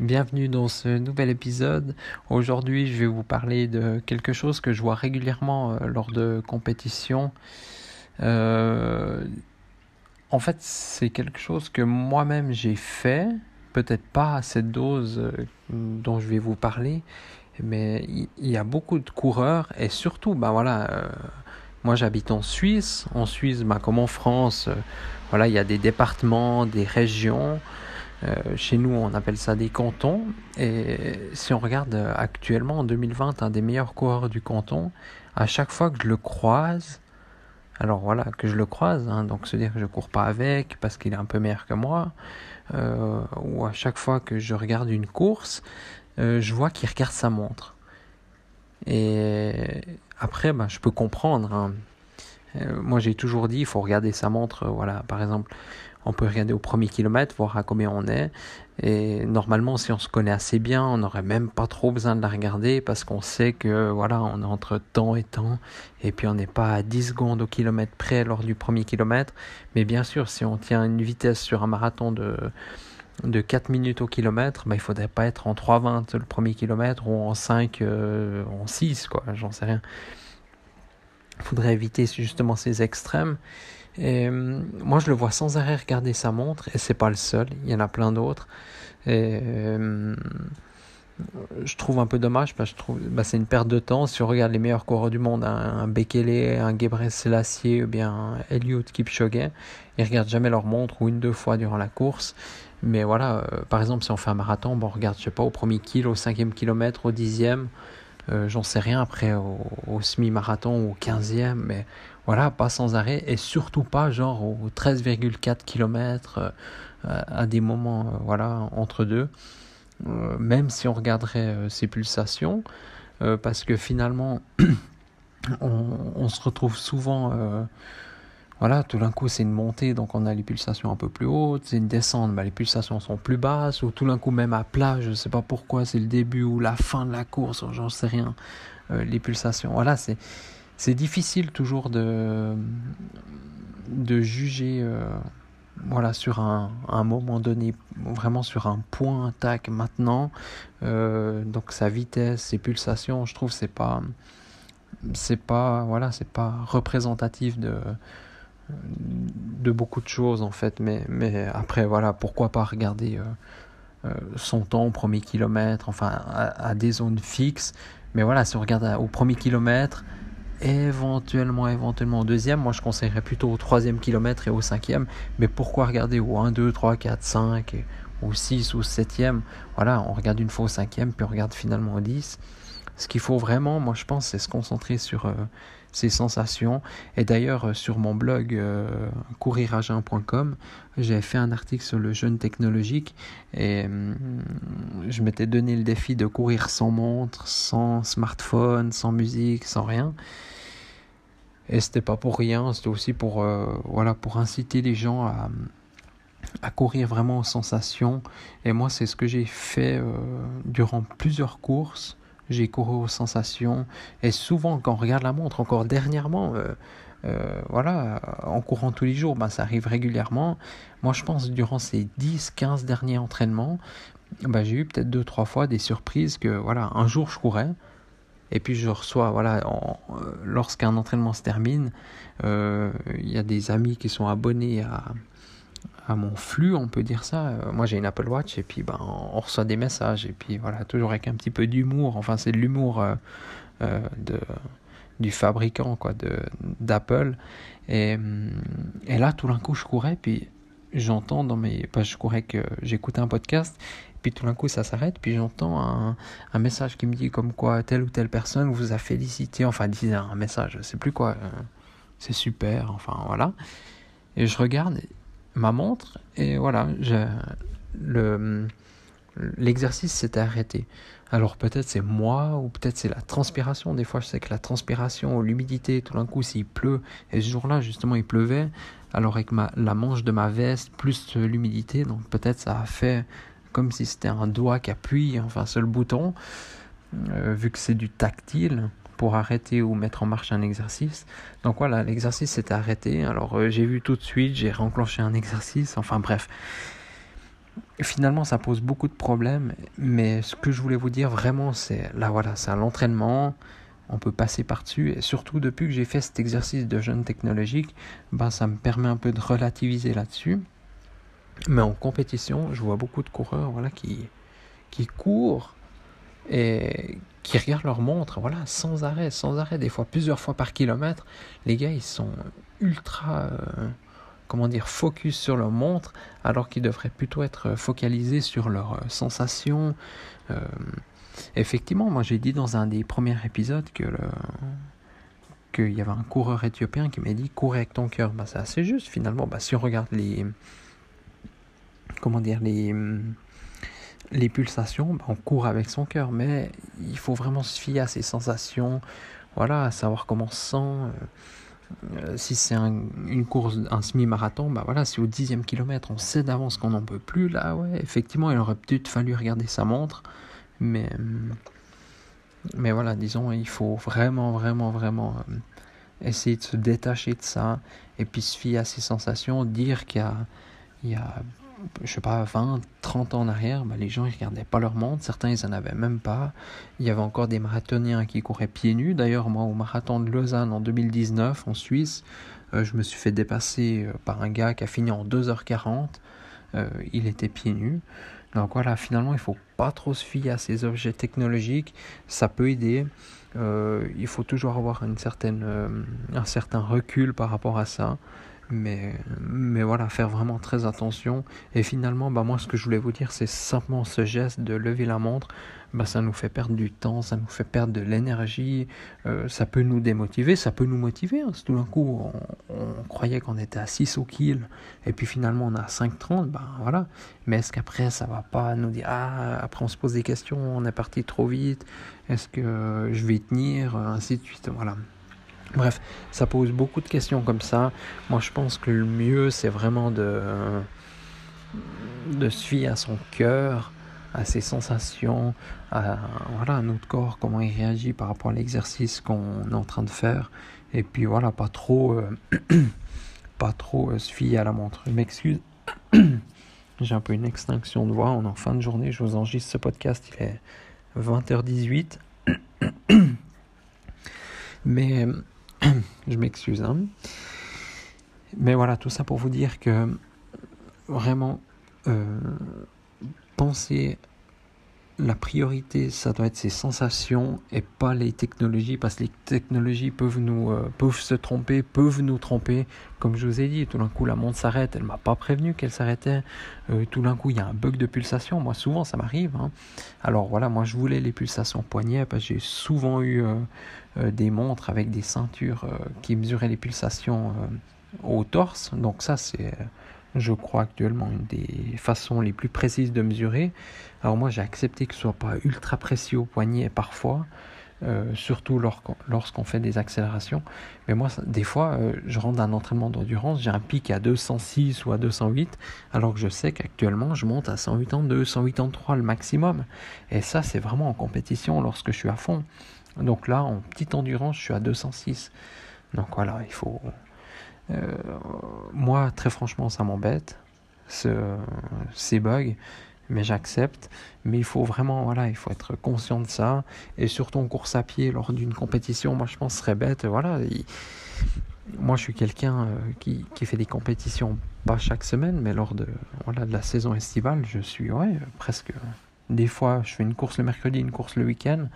bienvenue dans ce nouvel épisode. Aujourd'hui je vais vous parler de quelque chose que je vois régulièrement euh, lors de compétitions. Euh, en fait c'est quelque chose que moi-même j'ai fait, peut-être pas à cette dose euh, dont je vais vous parler, mais il y, a beaucoup de coureurs et surtout, ben voilà, moi j'habite en Suisse, en Suisse, ben, comme en France, voilà, il y a des départements, des régions. Euh, chez nous, on appelle ça des cantons. Et si on regarde euh, actuellement, en 2020, un des meilleurs coureurs du canton, à chaque fois que je le croise, alors voilà, que je le croise, hein, donc se dire que je cours pas avec parce qu'il est un peu meilleur que moi, euh, ou à chaque fois que je regarde une course, je vois qu'il regarde sa montre. Et après, bah, je peux comprendre. Hein. moi, j'ai toujours dit, il faut regarder sa montre. voilà, par exemple, on peut regarder au premier kilomètre, voir à combien on est. Et normalement, si on se connaît assez bien, on n'aurait même pas trop besoin de la regarder parce qu'on sait que voilà, on est entre temps et temps. Et puis on n'est pas à 10 secondes au kilomètre près lors du premier kilomètre. Mais bien sûr, si on tient une vitesse sur un marathon de, de 4 minutes au kilomètre, bah, il faudrait pas être en 3,20 le premier kilomètre ou en 5, euh, en 6, quoi, j'en sais rien. Il faudrait éviter justement ces extrêmes. Et euh, moi, je le vois sans arrêt regarder sa montre, et c'est pas le seul, il y en a plein d'autres. Et euh, je trouve un peu dommage parce que bah, c'est une perte de temps. Si on regarde les meilleurs coureurs du monde, un, Bekele, un Gebre Selassie ou bien un Eliud Kipchoge, ils regardent jamais leur montre ou une deux fois durant la course. Mais voilà, euh, par exemple, si on fait un marathon, bon, on regarde, je sais pas, au premier kilo, au cinquième kilomètre, au dixième. J'en sais rien après au, au semi-marathon ou au quinzième, mais voilà, pas sans arrêt et surtout pas genre au 13,4 km euh, à des moments euh, voilà entre deux. Euh, même si on regarderait ces pulsations, parce que finalement on, se retrouve souvent voilà, tout d'un coup c'est une montée, donc on a les pulsations un peu plus hautes, c'est une descente, bah, les pulsations sont plus basses, ou tout d'un coup même à plat, je ne sais pas pourquoi, c'est le début ou la fin de la course, j'en sais rien, les pulsations. Voilà, c'est c'est difficile toujours de, de juger euh, voilà, sur un, un, moment donné, vraiment sur un point, tac, maintenant. Euh, donc sa vitesse, ses pulsations, je trouve c'est pas c'est pas voilà c'est pas représentatif de de beaucoup de choses en fait mais mais après voilà pourquoi pas regarder euh, son temps au premier kilomètre enfin à, des zones fixes mais voilà si on regarde au premier kilomètre éventuellement, éventuellement au deuxième. Moi, je conseillerais plutôt au troisième kilomètre et au cinquième. Mais pourquoi regarder au 1, 2, 3, 4, 5, au 6 ou 7e Voilà, on regarde une fois au cinquième, puis on regarde finalement au 10. Ce qu'il faut vraiment, moi je pense, c'est se concentrer sur euh, ces sensations. Et d'ailleurs, euh, sur mon blog euh, couriragin.com, j'ai fait un article sur le jeûne technologique et hum, je m'étais donné le défi de courir sans montre, sans smartphone, sans musique, sans rien. Et c'était pas pour rien, c'était aussi pour, voilà, pour inciter les gens à, à courir vraiment aux sensations. Et moi, c'est ce que j'ai fait durant plusieurs courses j'ai couru aux sensations. Et souvent, quand on regarde la montre, encore dernièrement, euh, euh, voilà, en courant tous les jours, ben, ça arrive régulièrement. Moi, je pense, durant ces 10-15 derniers entraînements, ben, j'ai eu peut-être deux, trois fois des surprises que, voilà, un jour je courais. Et puis je reçois, voilà, euh, lorsqu'un entraînement se termine, il y a des amis qui sont abonnés à, à mon flux, on peut dire ça. Euh, moi, j'ai une Apple Watch et puis ben, on reçoit des messages et puis voilà, toujours avec un petit peu d'humour. Enfin, c'est de l'humour euh, euh, de du fabricant quoi, de d'Apple. Et, et là, tout d'un coup, je courais puis j'entends dans mes, pas je courais que j'écoutais un podcast. Puis tout d'un coup, ça s'arrête. Puis j'entends un, un, message qui me dit comme quoi telle ou telle personne vous a félicité. Enfin, disait un message, je sais plus quoi. c'est super. Enfin, voilà. Et je regarde ma montre et voilà, le, l'exercice s'était arrêté. Alors peut-être c'est moi ou peut-être c'est la transpiration. Des fois je sais que la transpiration ou l'humidité, tout d'un coup s'il pleut, et ce jour-là justement il pleuvait, alors avec ma, la manche de ma veste plus l'humidité, donc peut-être ça a fait comme si c'était un doigt qui appuie, enfin seul bouton, euh, vu que c'est du tactile pour arrêter ou mettre en marche un exercice. Donc voilà, l'exercice s'était arrêté. Alors euh, j'ai vu tout de suite, j'ai renclenché un exercice, enfin bref. Finalement, ça pose beaucoup de problèmes, mais ce que je voulais vous dire vraiment, c'est là voilà, c'est l'entraînement, on peut passer par-dessus, et surtout depuis que j'ai fait cet exercice de jeûne technologique, ben, ça me permet un peu de relativiser là-dessus. Mais en compétition, je vois beaucoup de coureurs voilà, qui, qui courent et qui regardent leur montre, voilà, sans arrêt, sans arrêt, des fois plusieurs fois par kilomètre. Les gars, ils sont ultra, euh, comment dire, focus sur leur montre, alors qu'ils devraient plutôt être focalisés sur leurs euh, sensations. Euh, effectivement, moi j'ai dit dans un des premiers épisodes que le qu'il y avait un coureur éthiopien qui m'a dit cours avec ton cœur. Bah, c'est assez juste finalement. Bah, si on regarde les comment dire les les pulsations, ben, on court avec son cœur, mais il faut vraiment se fier à ses sensations, voilà, savoir comment on se sent. Euh, euh, si c'est une course, un semi-marathon, bah voilà, si au dixième kilomètre on sait d'avance qu'on n'en peut plus, là ouais, effectivement, il aurait peut-être fallu regarder sa montre, mais, mais voilà, disons, il faut vraiment, vraiment, vraiment euh, essayer de se détacher de ça et puis se fier à ses sensations, dire qu'il y a je sais pas, 20, 30 ans en arrière, bah, les gens ils regardaient pas leur montre, certains ils en avaient même pas. Il y avait encore des marathoniens qui couraient pieds nus. D'ailleurs, moi au marathon de Lausanne en 2019 en Suisse, euh, je me suis fait dépasser euh, par un gars qui a fini en 2h40. Euh, il était pieds nus. Donc voilà, finalement, il faut pas trop se fier à ces objets technologiques. Ça peut aider. il faut toujours avoir une certaine, un certain recul par rapport à ça. Mais, mais voilà, faire vraiment très attention. Et finalement, bah moi, ce que je voulais vous dire, c'est simplement ce geste de lever la montre. Bah, ça nous fait perdre du temps, ça nous fait perdre de l'énergie, euh, ça peut nous démotiver, ça peut nous motiver. Hein. tout d'un coup, on, croyait qu'on était à 6 au kill, et puis finalement on a 5,30, bah voilà. Mais est-ce qu'après ça va pas nous dire, ah, après on se pose des questions, on est parti trop vite, est-ce que je vais tenir, ainsi de suite, voilà. Bref, ça pose beaucoup de questions comme ça. Moi, je pense que le mieux, c'est vraiment de, de se fier à son cœur, à ses sensations, à, voilà, notre corps, comment il réagit par rapport à l'exercice qu'on est en train de faire. Et puis voilà, pas trop, euh, pas trop euh, se fier à la montre. Je m'excuse. J'ai un peu une extinction de voix. On est en fin de journée. Je vous enregistre ce podcast. Il est 20h18. Mais je m'excuse. Hein. Mais voilà, tout ça pour vous dire que vraiment, euh, penser la priorité, ça doit être ses sensations et pas les technologies, parce que les technologies peuvent nous euh, se tromper, peuvent nous tromper. Comme je vous ai dit, tout d'un coup la montre s'arrête, elle m'a pas prévenu qu'elle s'arrêtait. Euh, tout d'un coup il y a un bug de pulsation. Moi souvent ça m'arrive. Hein. Alors voilà, moi je voulais les pulsations poignet parce que j'ai souvent eu euh, des montres avec des ceintures qui mesuraient les pulsations au torse. Donc ça c'est je crois actuellement une des façons les plus précises de mesurer. Alors moi j'ai accepté que ce soit pas ultra précis au poignet parfois, euh, surtout lorsqu'on fait des accélérations. Mais moi des fois euh, je rentre dans un entraînement d'endurance, j'ai un pic à 206 ou à 208, alors que je sais qu'actuellement je monte à 182, 183 le maximum. Et ça c'est vraiment en compétition lorsque je suis à fond. Donc là en petite endurance je suis à 206. Donc voilà, il faut euh, moi, très franchement, ça m'embête, ce, ces bugs, mais j'accepte. Mais il faut vraiment, voilà, il faut être conscient de ça. Et surtout en course à pied, lors d'une compétition, moi je pense que ce serait bête. Voilà, moi je suis quelqu'un euh, qui, fait des compétitions, pas chaque semaine, mais lors de, voilà, de la saison estivale, je suis ouais, presque. Des fois, je fais une course le mercredi, une course le week-end.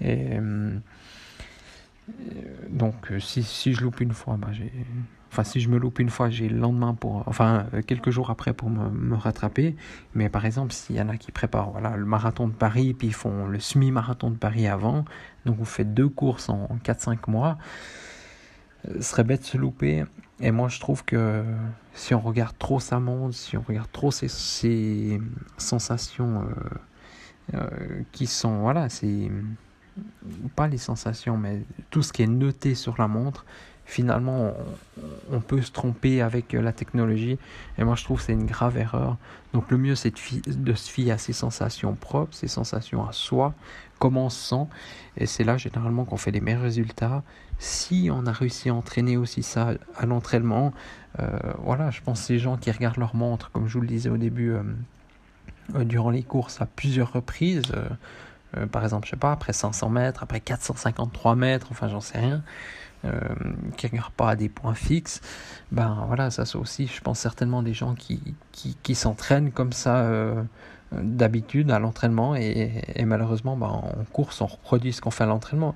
Et. Euh, donc, si, si je loupe une fois, bah, j'ai Enfin, si je me loupe une fois, j'ai le lendemain pour, enfin, euh, quelques jours après pour me, rattraper. Mais par exemple, s'il y en a qui préparent, voilà, le marathon de Paris, puis ils font le semi-marathon de Paris avant, donc vous faites deux courses en 4-5 mois. ce serait bête de se louper. Et moi, je trouve que si on regarde trop sa montre, si on regarde trop ses, ses sensations euh, euh, qui sont, voilà, c'est pas les sensations, mais tout ce qui est noté sur la montre, finalement, on, peut se tromper avec la technologie. Et moi, je trouve que c'est une grave erreur. Donc, le mieux, c'est de, se fier à ses sensations propres, ses sensations à soi, comment on se sent. Et c'est là, généralement, qu'on fait les meilleurs résultats. Si on a réussi à entraîner aussi ça à l'entraînement, euh, voilà, je pense que ces gens qui regardent leur montre, comme je vous le disais au début, euh, euh, durant les courses à plusieurs reprises, par exemple, je sais pas, après 500 mètres, après 453 mètres, enfin, j'en sais rien euh, qui ne pas à des points fixes, ben voilà, ça c'est aussi, je pense, certainement des gens qui, qui, s'entraînent comme ça euh, d'habitude à l'entraînement et, malheureusement, ben, en course, on reproduit ce qu'on fait à l'entraînement.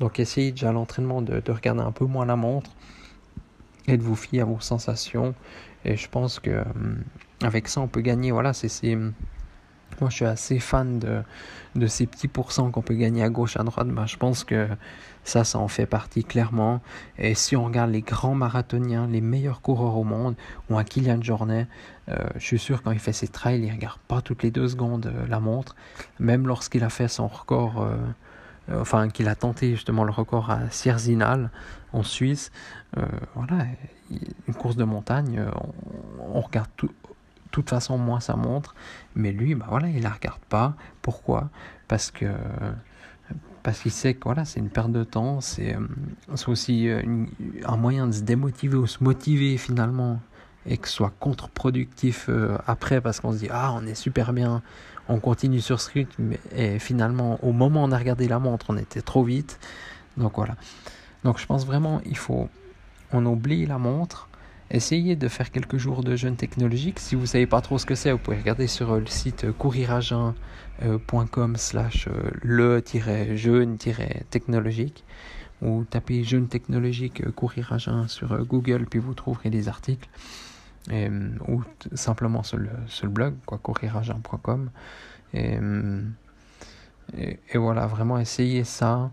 Donc essayez déjà à l'entraînement de, de, regarder un peu moins la montre et de vous fier à vos sensations. Et je pense que euh, avec ça, on peut gagner. Voilà, c'est moi, je suis assez fan de, de ces petits pourcents qu'on peut gagner à gauche, à droite. Ben, je pense que ça, ça en fait partie clairement. Et si on regarde les grands marathoniens, les meilleurs coureurs au monde, ou un Kylian Jornet, euh, je suis sûr quand il fait ses trails, il regarde pas toutes les deux secondes euh, la montre. Même lorsqu'il a fait son record, euh, enfin qu'il a tenté justement le record à Sierzinal en Suisse, voilà, une course de montagne, on, on regarde tout, toute façon moins sa montre, mais lui, bah voilà, il la regarde pas. Pourquoi? Parce que parce qu'il sait que voilà, c'est une perte de temps, c'est euh, aussi euh, un moyen de se démotiver ou se motiver finalement et que ce soit contre-productif euh, après parce qu'on se dit ah on est super bien, on continue sur ce rythme et finalement au moment où on a regardé la montre on était trop vite. Donc voilà. Donc je pense vraiment il faut on oublie la montre Essayez de faire quelques jours de jeûne technologique. Si vous ne savez pas trop ce que c'est, vous pouvez regarder sur euh, le site euh, courirageun.com euh, slash le-jeûne-technologique ou tapez jeûne technologique courir sur Google puis vous trouverez des articles. Ou simplement sur le, blog quoi et, et voilà vraiment essayez ça.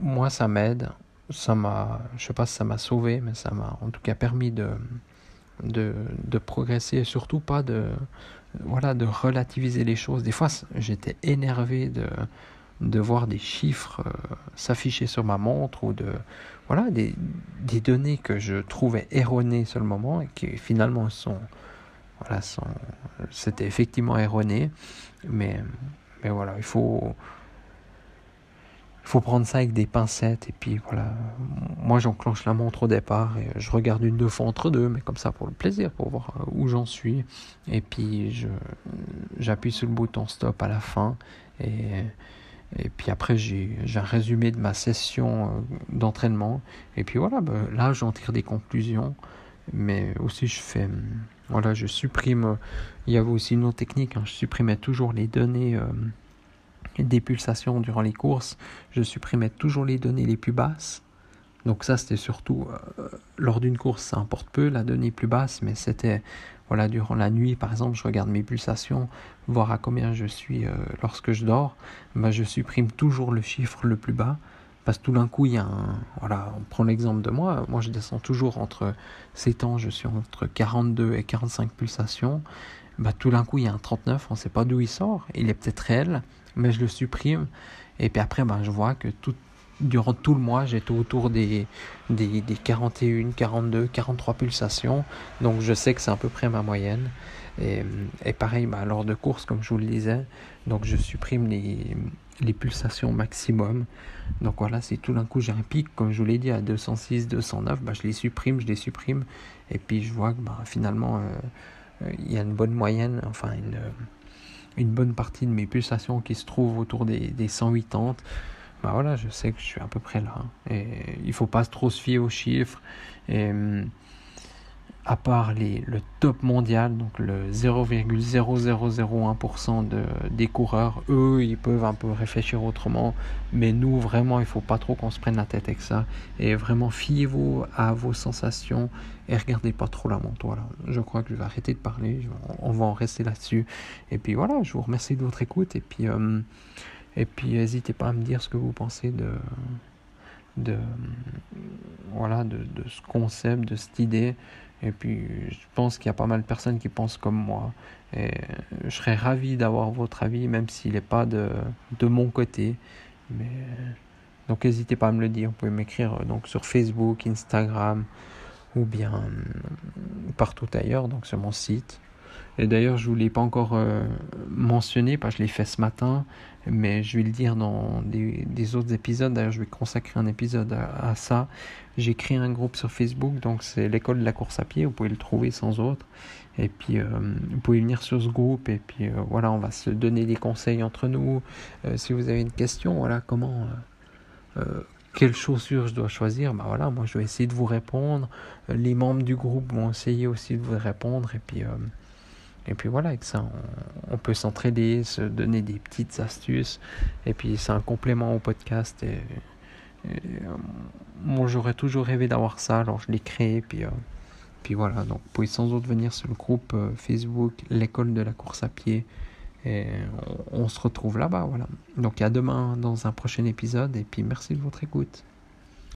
Moi ça m'aide ça m'a, je sais pas si ça m'a sauvé, mais ça m'a en tout cas permis de, de, de, progresser et surtout pas de, voilà, de relativiser les choses. Des fois, j'étais énervé de, de voir des chiffres euh, s'afficher sur ma montre ou de, voilà, des, des données que je trouvais erronées sur le moment et qui finalement sont, voilà, sont, c'était effectivement erroné, mais, mais voilà, il faut, faut prendre ça avec des pincettes et puis voilà. Moi j'enclenche la montre au départ et je regarde une deux fois entre deux, mais comme ça pour le plaisir, pour voir euh, où j'en suis. Et puis je j'appuie sur le bouton stop à la fin et et puis après j'ai un résumé de ma session euh, d'entraînement et puis voilà, ben, là j'en tire des conclusions, mais aussi je fais voilà je supprime. Il y avait aussi une autre technique, hein, je supprimais toujours les données. Euh, des pulsations durant les courses, je supprimais toujours les données les plus basses. Donc ça, c'était surtout euh, lors d'une course, ça importe peu la donnée plus basse, mais c'était voilà durant la nuit, par exemple, je regarde mes pulsations, voir à combien je suis euh, lorsque je dors. Ben, je supprime toujours le chiffre le plus bas parce que tout d'un coup, il y a un voilà, on prend l'exemple de moi. Moi, je descends toujours entre ces temps, je suis entre 42 et 45 pulsations. Bah, tout d'un coup, il y a un 39, on ne sait pas d'où il sort. Il est peut-être réel, mais je le supprime. Et puis après, ben, je vois que tout, durant tout le mois, j'étais autour des, des, des, 41, 42, 43 pulsations. Donc je sais que c'est à peu près ma moyenne. Et, et pareil, ben, lors de courses, comme je vous le disais, donc je supprime les, les pulsations maximum. Donc voilà, si tout d'un coup j'ai un pic, comme je vous l'ai dit, à 206, 209, ben, je les supprime, je les supprime. Et puis je vois que ben, finalement, euh, il y a une bonne moyenne, enfin une une bonne partie de mes pulsations qui se trouvent autour des, des 180, bah voilà, je sais que je suis à peu près là. Et il faut pas trop se fier aux chiffres. Hum, à part les, le top mondial, donc le 0,0001% de, des coureurs, eux, ils peuvent un peu réfléchir autrement. Mais nous, vraiment, il faut pas trop qu'on se prenne la tête avec ça. Et vraiment, fiez-vous à vos sensations et regardez pas trop la montre. Voilà, je crois que je vais arrêter de parler. On va en rester là-dessus. Et puis voilà, je vous remercie de votre écoute. Et puis, euh, et puis n'hésitez pas à me dire ce que vous pensez de de, voilà, de, de ce concept, de cette idée. Et puis, je pense qu'il y a pas mal de personnes qui pensent comme moi. Et je serais ravi d'avoir votre avis, même s'il n'est pas de, de mon côté. Mais, donc, n'hésitez pas à me le dire. Vous pouvez m'écrire donc, sur Facebook, Instagram ou bien partout ailleurs, donc sur mon site. Et d'ailleurs, je ne vous l'ai pas encore euh, mentionné, parce que je l'ai fait ce matin, mais je vais le dire dans des, autres épisodes. D'ailleurs, je vais consacrer un épisode à, ça. J'ai créé un groupe sur Facebook, donc c'est l'école de la course à pied, vous pouvez le trouver sans autre. Et puis, euh, vous pouvez venir sur ce groupe, et puis euh, voilà, on va se donner des conseils entre nous. si vous avez une question, voilà, comment quelles chaussures je dois choisir, ben voilà, moi je vais essayer de vous répondre. Les membres du groupe vont essayer aussi de vous répondre. Et puis, et puis voilà, avec ça, on, peut s'entraider, se donner des petites astuces. Et puis c'est un complément au podcast. Et, moi, j'aurais toujours rêvé d'avoir ça, alors je l'ai créé. Puis, euh, puis voilà, donc vous pouvez sans doute venir sur le groupe euh, Facebook, l'école de la course à pied. Et on, on se retrouve là-bas, voilà. Donc à demain dans un prochain épisode. Et puis merci de votre écoute.